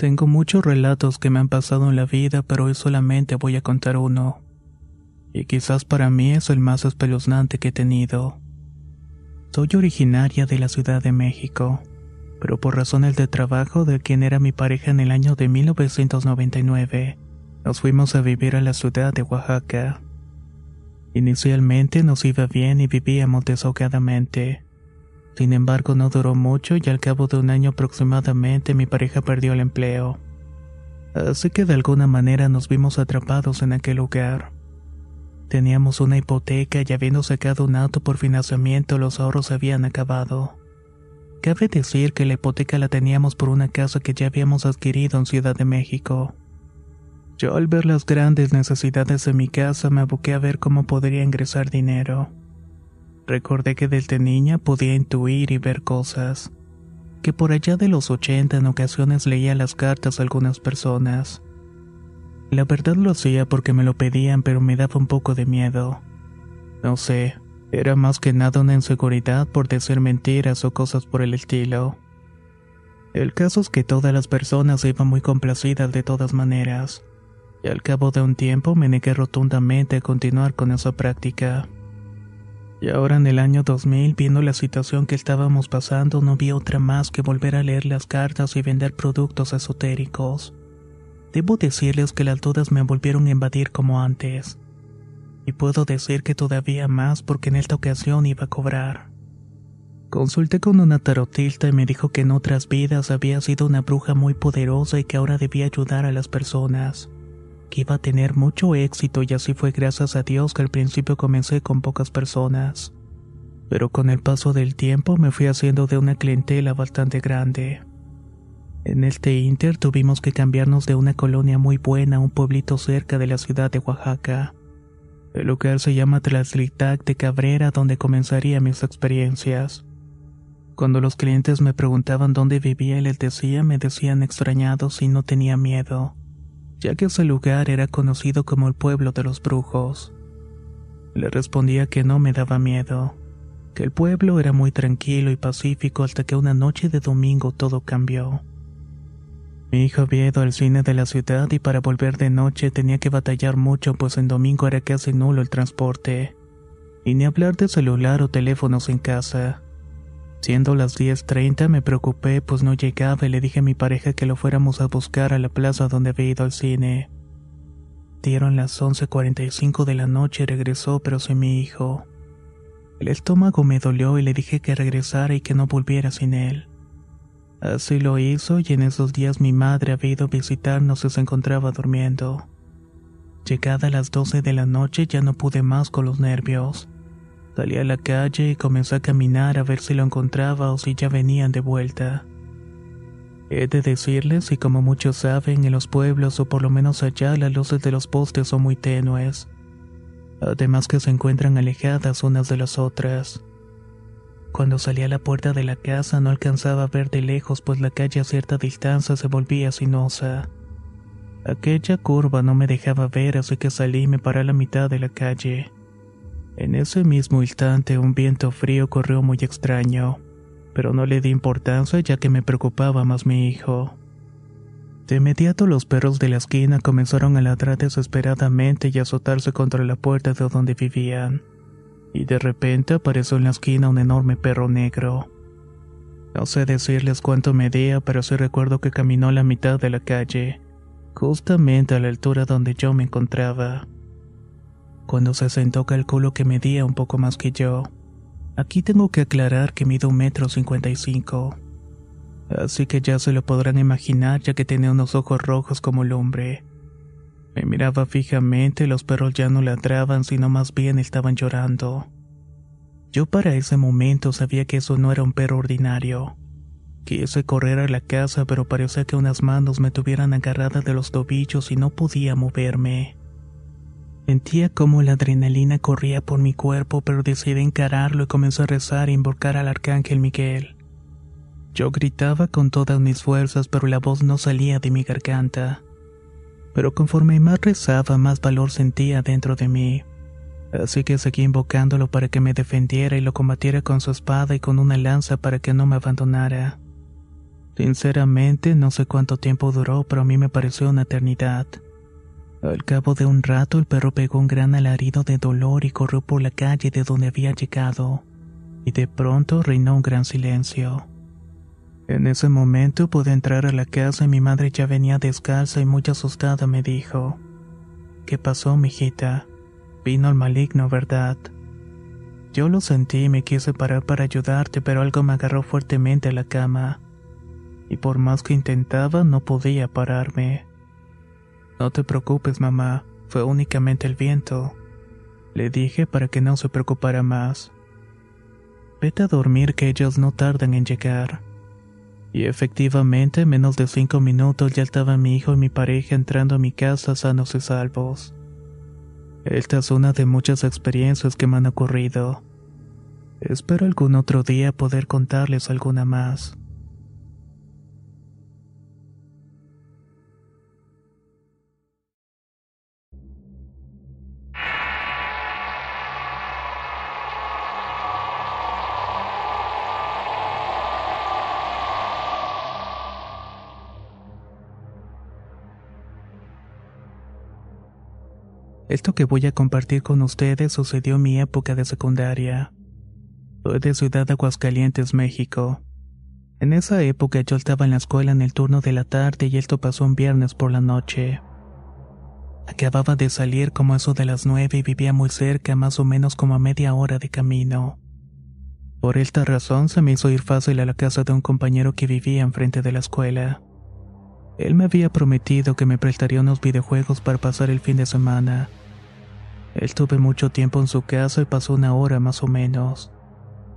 Tengo muchos relatos que me han pasado en la vida, pero hoy solamente voy a contar uno. Y quizás para mí es el más espeluznante que he tenido. Soy originaria de la Ciudad de México, pero por razones de trabajo de quien era mi pareja en el año de 1999, nos fuimos a vivir a la ciudad de Oaxaca. Inicialmente nos iba bien y vivíamos desahogadamente. Sin embargo, no duró mucho y al cabo de un año aproximadamente mi pareja perdió el empleo. Así que de alguna manera nos vimos atrapados en aquel lugar. Teníamos una hipoteca y habiendo sacado un auto por financiamiento los ahorros habían acabado. Cabe decir que la hipoteca la teníamos por una casa que ya habíamos adquirido en Ciudad de México. Yo al ver las grandes necesidades de mi casa me aboqué a ver cómo podría ingresar dinero. Recordé que desde niña podía intuir y ver cosas, que por allá de los 80 en ocasiones leía las cartas a algunas personas. La verdad lo hacía porque me lo pedían, pero me daba un poco de miedo. No sé, era más que nada una inseguridad por decir mentiras o cosas por el estilo. El caso es que todas las personas iban muy complacidas de todas maneras, y al cabo de un tiempo me negué rotundamente a continuar con esa práctica. Y ahora en el año 2000, viendo la situación que estábamos pasando, no vi otra más que volver a leer las cartas y vender productos esotéricos. Debo decirles que las dudas me volvieron a invadir como antes. Y puedo decir que todavía más porque en esta ocasión iba a cobrar. Consulté con una tarotista y me dijo que en otras vidas había sido una bruja muy poderosa y que ahora debía ayudar a las personas que iba a tener mucho éxito y así fue gracias a Dios que al principio comencé con pocas personas. Pero con el paso del tiempo me fui haciendo de una clientela bastante grande. En este inter tuvimos que cambiarnos de una colonia muy buena a un pueblito cerca de la ciudad de Oaxaca. El lugar se llama Tlaxlitac de Cabrera donde comenzaría mis experiencias. Cuando los clientes me preguntaban dónde vivía y les decía me decían extrañados y no tenía miedo ya que ese lugar era conocido como el pueblo de los brujos. Le respondía que no me daba miedo, que el pueblo era muy tranquilo y pacífico hasta que una noche de domingo todo cambió. Mi hijo había ido al cine de la ciudad y para volver de noche tenía que batallar mucho pues en domingo era casi nulo el transporte, y ni hablar de celular o teléfonos en casa. Siendo las 10.30 me preocupé pues no llegaba y le dije a mi pareja que lo fuéramos a buscar a la plaza donde había ido al cine. Dieron las 11.45 de la noche y regresó pero sin mi hijo. El estómago me dolió y le dije que regresara y que no volviera sin él. Así lo hizo y en esos días mi madre había ido a visitarnos y se encontraba durmiendo. Llegada a las 12 de la noche ya no pude más con los nervios. Salí a la calle y comencé a caminar a ver si lo encontraba o si ya venían de vuelta. He de decirles, y como muchos saben, en los pueblos o por lo menos allá las luces de los postes son muy tenues. Además que se encuentran alejadas unas de las otras. Cuando salí a la puerta de la casa no alcanzaba a ver de lejos pues la calle a cierta distancia se volvía sinuosa. Aquella curva no me dejaba ver, así que salí y me paré a la mitad de la calle. En ese mismo instante un viento frío corrió muy extraño, pero no le di importancia ya que me preocupaba más mi hijo. De inmediato los perros de la esquina comenzaron a ladrar desesperadamente y a azotarse contra la puerta de donde vivían. Y de repente apareció en la esquina un enorme perro negro. No sé decirles cuánto medía, pero sí recuerdo que caminó a la mitad de la calle, justamente a la altura donde yo me encontraba. Cuando se sentó calculo que medía un poco más que yo. Aquí tengo que aclarar que mido un metro cincuenta y cinco. Así que ya se lo podrán imaginar ya que tenía unos ojos rojos como el hombre. Me miraba fijamente, los perros ya no ladraban, sino más bien estaban llorando. Yo para ese momento sabía que eso no era un perro ordinario. Quise correr a la casa, pero parecía que unas manos me tuvieran agarrada de los tobillos y no podía moverme. Sentía como la adrenalina corría por mi cuerpo, pero decidí encararlo y comencé a rezar e invocar al arcángel Miguel. Yo gritaba con todas mis fuerzas, pero la voz no salía de mi garganta. Pero conforme más rezaba, más valor sentía dentro de mí. Así que seguí invocándolo para que me defendiera y lo combatiera con su espada y con una lanza para que no me abandonara. Sinceramente, no sé cuánto tiempo duró, pero a mí me pareció una eternidad. Al cabo de un rato el perro pegó un gran alarido de dolor y corrió por la calle de donde había llegado, y de pronto reinó un gran silencio. En ese momento pude entrar a la casa y mi madre ya venía descalza y muy asustada me dijo, ¿Qué pasó, mijita? Vino el maligno, ¿verdad? Yo lo sentí y me quise parar para ayudarte, pero algo me agarró fuertemente a la cama. Y por más que intentaba, no podía pararme. No te preocupes, mamá, fue únicamente el viento. Le dije para que no se preocupara más. Vete a dormir que ellos no tardan en llegar. Y efectivamente, menos de cinco minutos ya estaba mi hijo y mi pareja entrando a mi casa sanos y salvos. Esta es una de muchas experiencias que me han ocurrido. Espero algún otro día poder contarles alguna más. Esto que voy a compartir con ustedes sucedió en mi época de secundaria. Soy de Ciudad Aguascalientes, México. En esa época yo estaba en la escuela en el turno de la tarde y esto pasó un viernes por la noche. Acababa de salir como eso de las nueve y vivía muy cerca, más o menos como a media hora de camino. Por esta razón se me hizo ir fácil a la casa de un compañero que vivía enfrente de la escuela. Él me había prometido que me prestaría unos videojuegos para pasar el fin de semana. Estuve mucho tiempo en su casa y pasó una hora más o menos.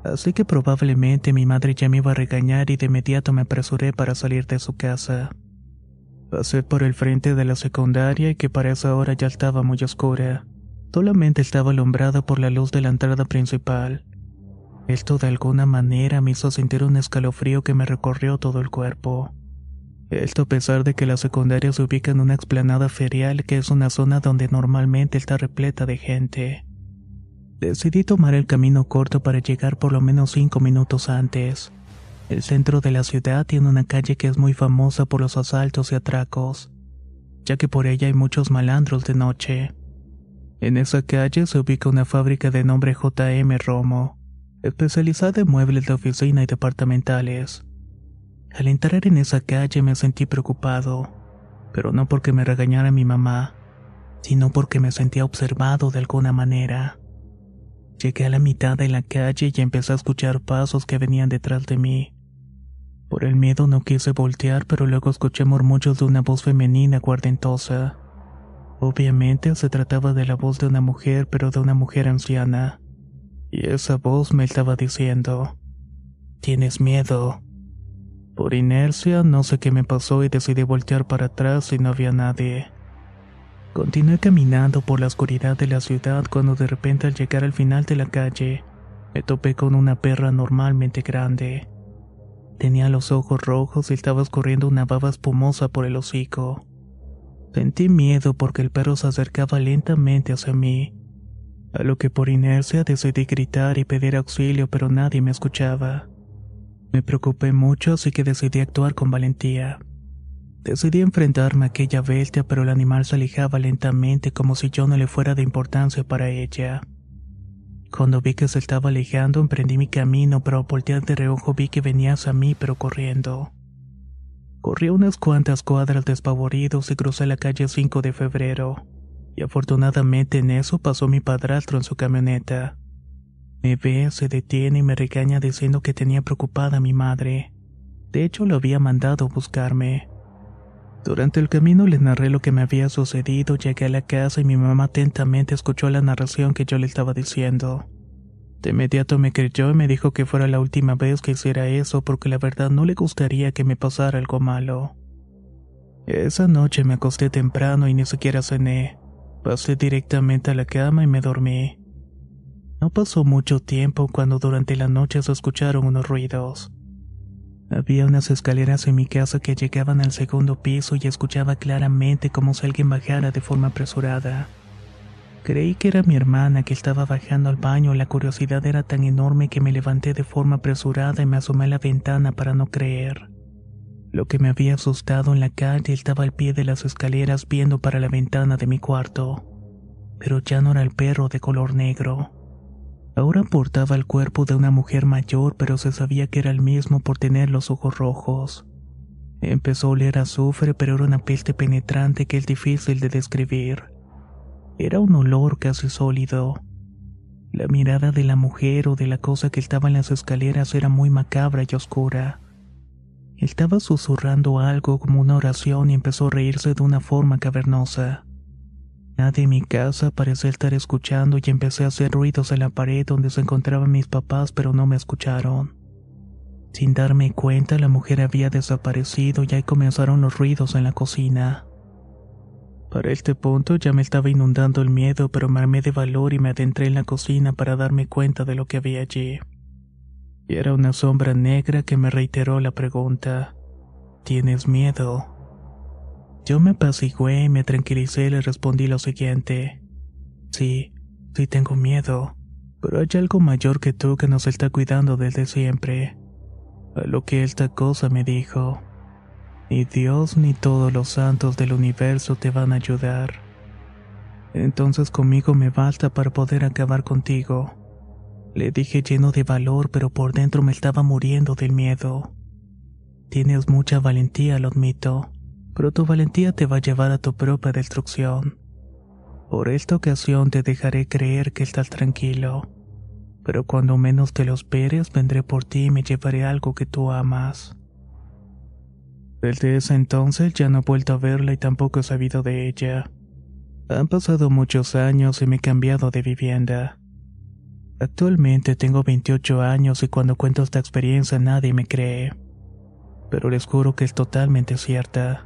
Así que probablemente mi madre ya me iba a regañar y de inmediato me apresuré para salir de su casa. Pasé por el frente de la secundaria y que para esa hora ya estaba muy oscura. Solamente estaba alumbrada por la luz de la entrada principal. Esto de alguna manera me hizo sentir un escalofrío que me recorrió todo el cuerpo. Esto a pesar de que la secundaria se ubica en una explanada ferial que es una zona donde normalmente está repleta de gente. Decidí tomar el camino corto para llegar por lo menos cinco minutos antes. El centro de la ciudad tiene una calle que es muy famosa por los asaltos y atracos, ya que por ella hay muchos malandros de noche. En esa calle se ubica una fábrica de nombre JM Romo, especializada en muebles de oficina y departamentales. Al entrar en esa calle me sentí preocupado, pero no porque me regañara mi mamá, sino porque me sentía observado de alguna manera. Llegué a la mitad de la calle y empecé a escuchar pasos que venían detrás de mí. Por el miedo no quise voltear, pero luego escuché murmullos de una voz femenina guardentosa. Obviamente se trataba de la voz de una mujer, pero de una mujer anciana. Y esa voz me estaba diciendo, Tienes miedo. Por inercia, no sé qué me pasó y decidí voltear para atrás y no había nadie. Continué caminando por la oscuridad de la ciudad cuando de repente al llegar al final de la calle, me topé con una perra normalmente grande. Tenía los ojos rojos y estaba escurriendo una baba espumosa por el hocico. Sentí miedo porque el perro se acercaba lentamente hacia mí, a lo que por inercia decidí gritar y pedir auxilio, pero nadie me escuchaba. Me preocupé mucho, así que decidí actuar con valentía. Decidí enfrentarme a aquella bestia, pero el animal se alejaba lentamente como si yo no le fuera de importancia para ella. Cuando vi que se estaba alejando, emprendí mi camino, pero al voltear de reojo vi que venía hacia mí, pero corriendo. Corrí unas cuantas cuadras despavoridos y crucé la calle 5 de febrero. Y afortunadamente en eso pasó mi padrastro en su camioneta. Me ve, se detiene y me regaña diciendo que tenía preocupada a mi madre. De hecho, lo había mandado a buscarme. Durante el camino le narré lo que me había sucedido, llegué a la casa y mi mamá atentamente escuchó la narración que yo le estaba diciendo. De inmediato me creyó y me dijo que fuera la última vez que hiciera eso porque la verdad no le gustaría que me pasara algo malo. Esa noche me acosté temprano y ni siquiera cené. Pasé directamente a la cama y me dormí. No pasó mucho tiempo cuando durante la noche se escucharon unos ruidos. Había unas escaleras en mi casa que llegaban al segundo piso y escuchaba claramente como si alguien bajara de forma apresurada. Creí que era mi hermana que estaba bajando al baño. La curiosidad era tan enorme que me levanté de forma apresurada y me asomé a la ventana para no creer. Lo que me había asustado en la calle estaba al pie de las escaleras viendo para la ventana de mi cuarto. Pero ya no era el perro de color negro. Ahora portaba el cuerpo de una mujer mayor, pero se sabía que era el mismo por tener los ojos rojos. Empezó a oler azufre, pero era una peste penetrante que es difícil de describir. Era un olor casi sólido. La mirada de la mujer o de la cosa que estaba en las escaleras era muy macabra y oscura. Estaba susurrando algo como una oración y empezó a reírse de una forma cavernosa. Nadie en mi casa parecía estar escuchando y empecé a hacer ruidos en la pared donde se encontraban mis papás, pero no me escucharon. Sin darme cuenta, la mujer había desaparecido y ahí comenzaron los ruidos en la cocina. Para este punto ya me estaba inundando el miedo, pero me armé de valor y me adentré en la cocina para darme cuenta de lo que había allí. Y era una sombra negra que me reiteró la pregunta: ¿Tienes miedo? Yo me apacigué y me tranquilicé y le respondí lo siguiente. Sí, sí tengo miedo, pero hay algo mayor que tú que nos está cuidando desde siempre. A lo que esta cosa me dijo, ni Dios ni todos los santos del universo te van a ayudar. Entonces conmigo me basta para poder acabar contigo. Le dije lleno de valor, pero por dentro me estaba muriendo del miedo. Tienes mucha valentía, lo admito pero tu valentía te va a llevar a tu propia destrucción. Por esta ocasión te dejaré creer que estás tranquilo, pero cuando menos te lo esperes vendré por ti y me llevaré algo que tú amas. Desde ese entonces ya no he vuelto a verla y tampoco he sabido de ella. Han pasado muchos años y me he cambiado de vivienda. Actualmente tengo 28 años y cuando cuento esta experiencia nadie me cree. Pero les juro que es totalmente cierta.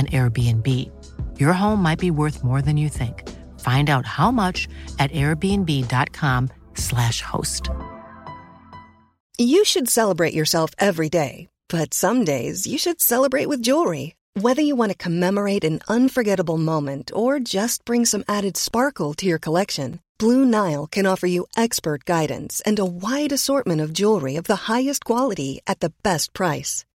an Airbnb. Your home might be worth more than you think. Find out how much at airbnb.com/slash host. You should celebrate yourself every day, but some days you should celebrate with jewelry. Whether you want to commemorate an unforgettable moment or just bring some added sparkle to your collection, Blue Nile can offer you expert guidance and a wide assortment of jewelry of the highest quality at the best price.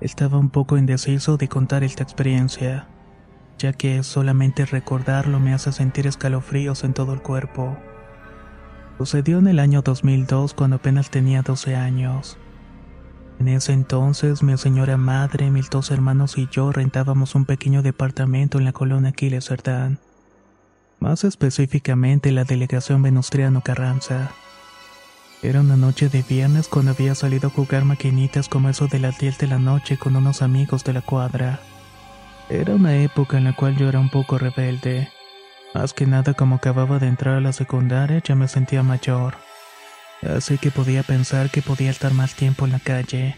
Estaba un poco indeciso de contar esta experiencia, ya que solamente recordarlo me hace sentir escalofríos en todo el cuerpo. Sucedió en el año 2002 cuando apenas tenía 12 años. En ese entonces mi señora madre, mis dos hermanos y yo rentábamos un pequeño departamento en la colonia Aquiles Cerdán, más específicamente la delegación Venustriano Carranza. Era una noche de viernes cuando había salido a jugar maquinitas como eso de las 10 de la noche con unos amigos de la cuadra. Era una época en la cual yo era un poco rebelde. Más que nada como acababa de entrar a la secundaria ya me sentía mayor. Así que podía pensar que podía estar más tiempo en la calle.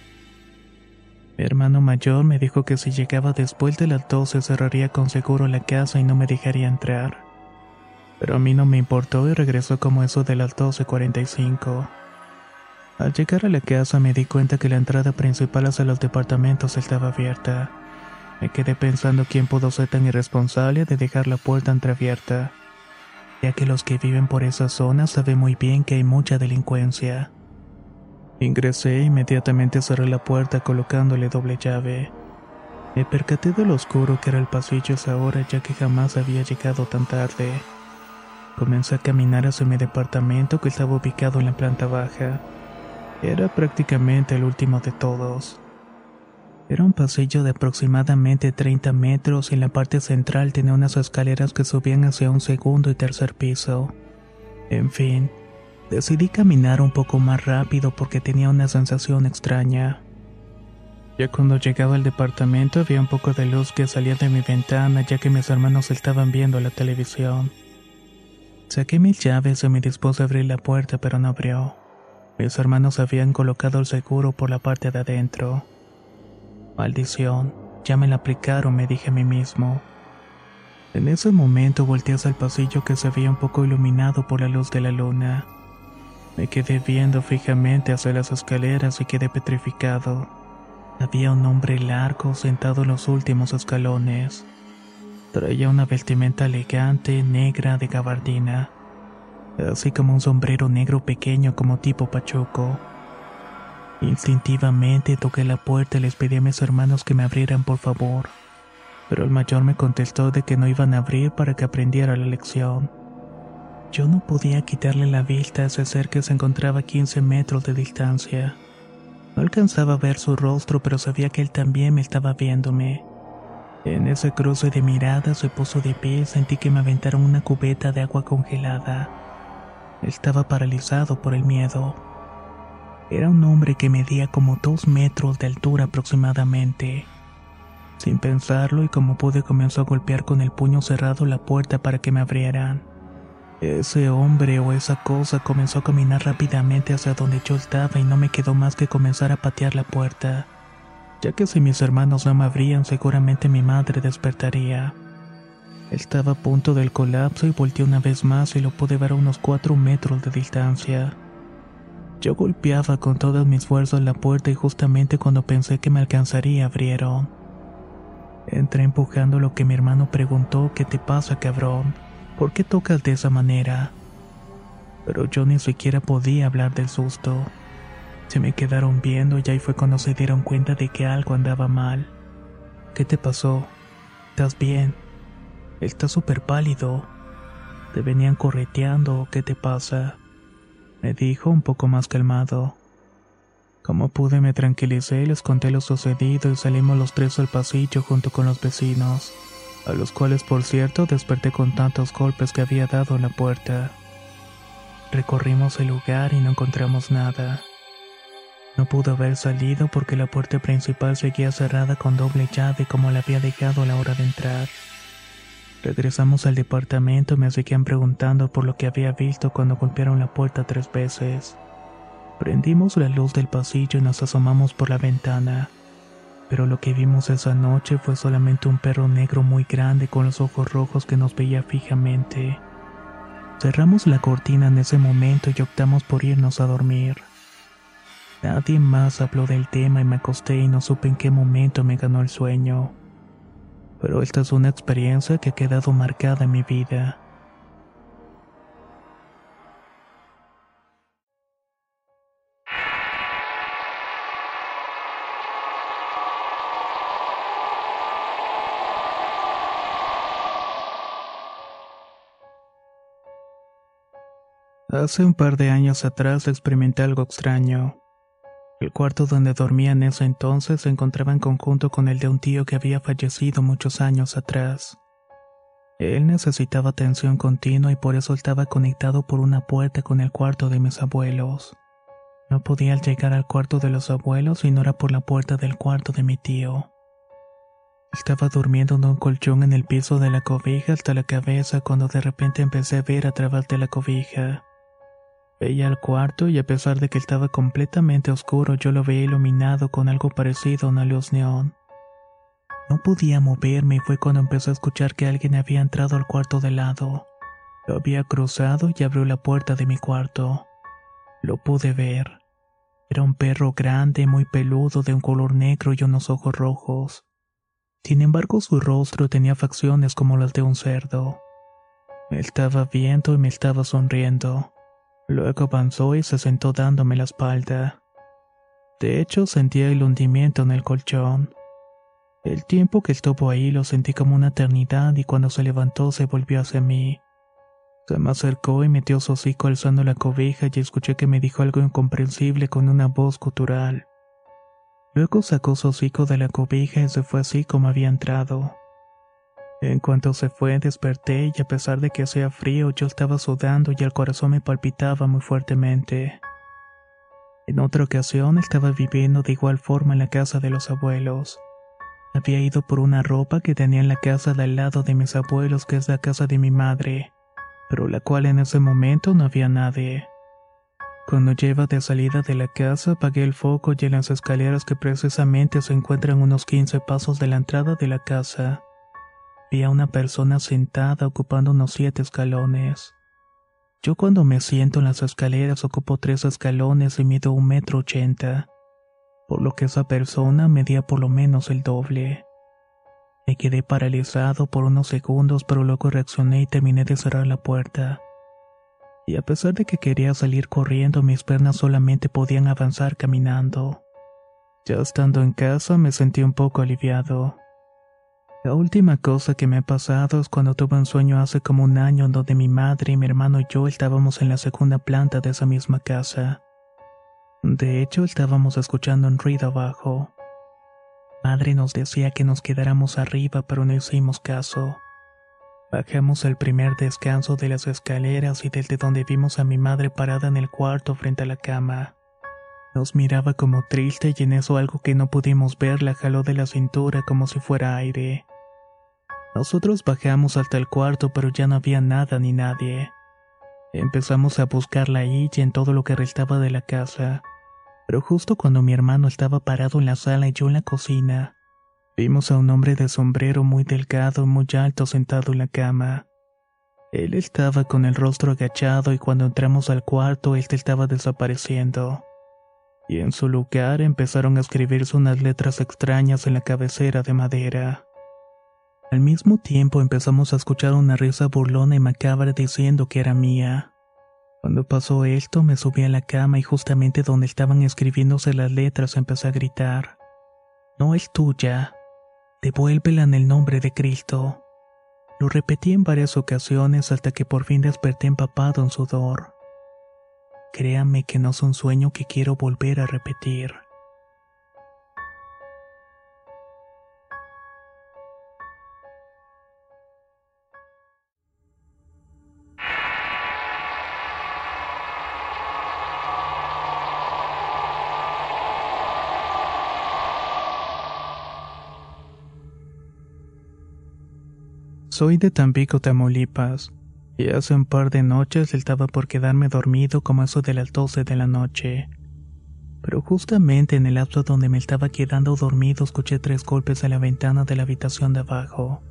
Mi hermano mayor me dijo que si llegaba después de las 12 cerraría con seguro la casa y no me dejaría entrar pero a mí no me importó y regresó como eso de las 12.45. Al llegar a la casa me di cuenta que la entrada principal hacia los departamentos estaba abierta. Me quedé pensando quién pudo ser tan irresponsable de dejar la puerta entreabierta, ya que los que viven por esa zona saben muy bien que hay mucha delincuencia. Ingresé e inmediatamente cerré la puerta colocándole doble llave. Me percaté de lo oscuro que era el pasillo esa hora ya que jamás había llegado tan tarde. Comencé a caminar hacia mi departamento que estaba ubicado en la planta baja. Era prácticamente el último de todos. Era un pasillo de aproximadamente 30 metros y en la parte central tenía unas escaleras que subían hacia un segundo y tercer piso. En fin, decidí caminar un poco más rápido porque tenía una sensación extraña. Ya cuando llegaba al departamento había un poco de luz que salía de mi ventana ya que mis hermanos estaban viendo la televisión. Saqué mis llaves y me dispuse a abrir la puerta, pero no abrió. Mis hermanos habían colocado el seguro por la parte de adentro. Maldición, ya me la aplicaron, me dije a mí mismo. En ese momento volteé hacia el pasillo que se veía un poco iluminado por la luz de la luna. Me quedé viendo fijamente hacia las escaleras y quedé petrificado. Había un hombre largo sentado en los últimos escalones. Traía una vestimenta elegante, negra de gabardina, así como un sombrero negro pequeño como tipo pachuco. Instintivamente toqué la puerta y les pedí a mis hermanos que me abrieran por favor, pero el mayor me contestó de que no iban a abrir para que aprendiera la lección. Yo no podía quitarle la vista a ese ser que se encontraba a 15 metros de distancia. No alcanzaba a ver su rostro, pero sabía que él también me estaba viéndome. En ese cruce de miradas se puso de pie y sentí que me aventaron una cubeta de agua congelada. Estaba paralizado por el miedo. Era un hombre que medía como dos metros de altura aproximadamente. Sin pensarlo y como pude comenzó a golpear con el puño cerrado la puerta para que me abrieran. Ese hombre o esa cosa comenzó a caminar rápidamente hacia donde yo estaba y no me quedó más que comenzar a patear la puerta ya que si mis hermanos no me abrían seguramente mi madre despertaría. Estaba a punto del colapso y volteé una vez más y lo pude ver a unos cuatro metros de distancia. Yo golpeaba con todas mis fuerzas la puerta y justamente cuando pensé que me alcanzaría abrieron. Entré empujando lo que mi hermano preguntó, ¿qué te pasa, cabrón? ¿Por qué tocas de esa manera? Pero yo ni siquiera podía hablar del susto. Se me quedaron viendo y ahí fue cuando se dieron cuenta de que algo andaba mal. ¿Qué te pasó? ¿Estás bien? Estás súper pálido. ¿Te venían correteando qué te pasa? Me dijo un poco más calmado. Como pude me tranquilicé les conté lo sucedido y salimos los tres al pasillo junto con los vecinos, a los cuales por cierto desperté con tantos golpes que había dado en la puerta. Recorrimos el lugar y no encontramos nada. No pudo haber salido porque la puerta principal seguía cerrada con doble llave como la había dejado a la hora de entrar. Regresamos al departamento y me seguían preguntando por lo que había visto cuando golpearon la puerta tres veces. Prendimos la luz del pasillo y nos asomamos por la ventana. Pero lo que vimos esa noche fue solamente un perro negro muy grande con los ojos rojos que nos veía fijamente. Cerramos la cortina en ese momento y optamos por irnos a dormir. Nadie más habló del tema y me acosté y no supe en qué momento me ganó el sueño. Pero esta es una experiencia que ha quedado marcada en mi vida. Hace un par de años atrás experimenté algo extraño. El cuarto donde dormía en ese entonces se encontraba en conjunto con el de un tío que había fallecido muchos años atrás. Él necesitaba atención continua y por eso estaba conectado por una puerta con el cuarto de mis abuelos. No podía llegar al cuarto de los abuelos y no era por la puerta del cuarto de mi tío. Estaba durmiendo en un colchón en el piso de la cobija hasta la cabeza cuando de repente empecé a ver a través de la cobija. Veía el cuarto y a pesar de que estaba completamente oscuro yo lo veía iluminado con algo parecido a una luz neón. No podía moverme y fue cuando empecé a escuchar que alguien había entrado al cuarto de lado. Lo había cruzado y abrió la puerta de mi cuarto. Lo pude ver. Era un perro grande, muy peludo, de un color negro y unos ojos rojos. Sin embargo, su rostro tenía facciones como las de un cerdo. Me estaba viendo y me estaba sonriendo. Luego avanzó y se sentó dándome la espalda. De hecho, sentía el hundimiento en el colchón. El tiempo que estuvo ahí lo sentí como una eternidad y cuando se levantó se volvió hacia mí. Se me acercó y metió su hocico alzando la cobija y escuché que me dijo algo incomprensible con una voz gutural. Luego sacó su hocico de la cobija y se fue así como había entrado. En cuanto se fue, desperté y a pesar de que hacía frío, yo estaba sudando y el corazón me palpitaba muy fuertemente. En otra ocasión estaba viviendo de igual forma en la casa de los abuelos. Había ido por una ropa que tenía en la casa del lado de mis abuelos, que es la casa de mi madre, pero la cual en ese momento no había nadie. Cuando lleva de salida de la casa, apagué el foco y en las escaleras que precisamente se encuentran unos 15 pasos de la entrada de la casa, vi a una persona sentada ocupando unos siete escalones. Yo cuando me siento en las escaleras ocupo tres escalones y mido un metro ochenta, por lo que esa persona medía por lo menos el doble. Me quedé paralizado por unos segundos, pero luego reaccioné y terminé de cerrar la puerta y a pesar de que quería salir corriendo, mis piernas solamente podían avanzar caminando. Ya estando en casa me sentí un poco aliviado. La última cosa que me ha pasado es cuando tuve un sueño hace como un año en donde mi madre, mi hermano y yo estábamos en la segunda planta de esa misma casa. De hecho, estábamos escuchando un ruido abajo. Madre nos decía que nos quedáramos arriba, pero no hicimos caso. Bajamos el primer descanso de las escaleras y desde donde vimos a mi madre parada en el cuarto frente a la cama. Nos miraba como triste y en eso algo que no pudimos ver la jaló de la cintura como si fuera aire. Nosotros bajamos hasta el cuarto pero ya no había nada ni nadie. Empezamos a buscarla ahí y en todo lo que restaba de la casa. Pero justo cuando mi hermano estaba parado en la sala y yo en la cocina, Vimos a un hombre de sombrero muy delgado y muy alto sentado en la cama. Él estaba con el rostro agachado y cuando entramos al cuarto él estaba desapareciendo. Y en su lugar empezaron a escribirse unas letras extrañas en la cabecera de madera. Al mismo tiempo empezamos a escuchar una risa burlona y macabra diciendo que era mía. Cuando pasó esto me subí a la cama y justamente donde estaban escribiéndose las letras empecé a gritar. No es tuya, Devuélvela en el nombre de Cristo. Lo repetí en varias ocasiones hasta que por fin desperté empapado en sudor. Créame que no es un sueño que quiero volver a repetir. Soy de Tampico, Tamaulipas, y hace un par de noches estaba por quedarme dormido como eso de las 12 de la noche. Pero justamente en el lapso donde me estaba quedando dormido escuché tres golpes a la ventana de la habitación de abajo.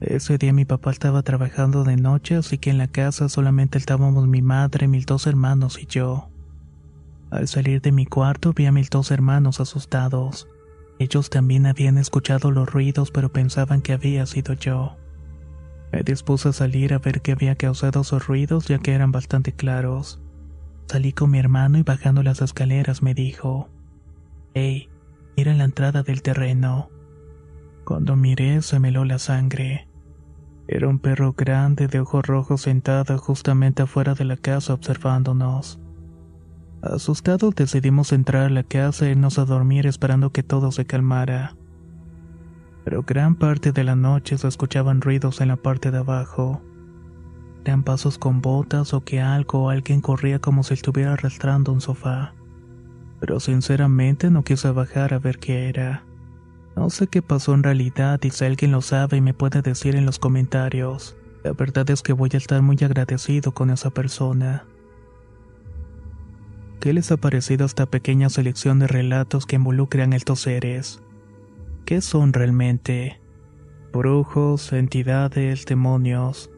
Ese día mi papá estaba trabajando de noche, así que en la casa solamente estábamos mi madre, mis dos hermanos y yo. Al salir de mi cuarto vi a mis dos hermanos asustados. Ellos también habían escuchado los ruidos, pero pensaban que había sido yo. Me dispuse a salir a ver qué había causado esos ruidos ya que eran bastante claros. Salí con mi hermano y bajando las escaleras me dijo, Hey, mira la entrada del terreno. Cuando miré se me la sangre. Era un perro grande de ojos rojos sentado justamente afuera de la casa observándonos. Asustados decidimos entrar a la casa e irnos a dormir esperando que todo se calmara. Pero gran parte de la noche se escuchaban ruidos en la parte de abajo. Eran pasos con botas o que algo o alguien corría como si estuviera arrastrando un sofá. Pero sinceramente no quise bajar a ver qué era. No sé qué pasó en realidad y si alguien lo sabe y me puede decir en los comentarios. La verdad es que voy a estar muy agradecido con esa persona. ¿Qué les ha parecido esta pequeña selección de relatos que involucran estos seres? ¿Qué son realmente? Brujos, entidades, demonios.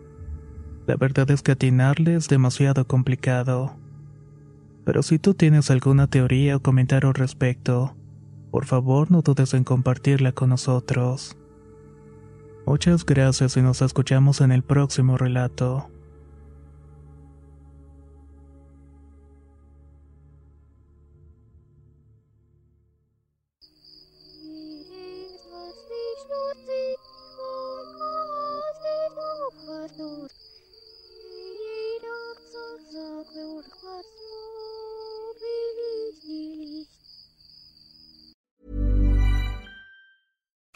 La verdad es que atinarle es demasiado complicado. Pero si tú tienes alguna teoría o comentario al respecto, por favor no dudes en compartirla con nosotros. Muchas gracias y nos escuchamos en el próximo relato.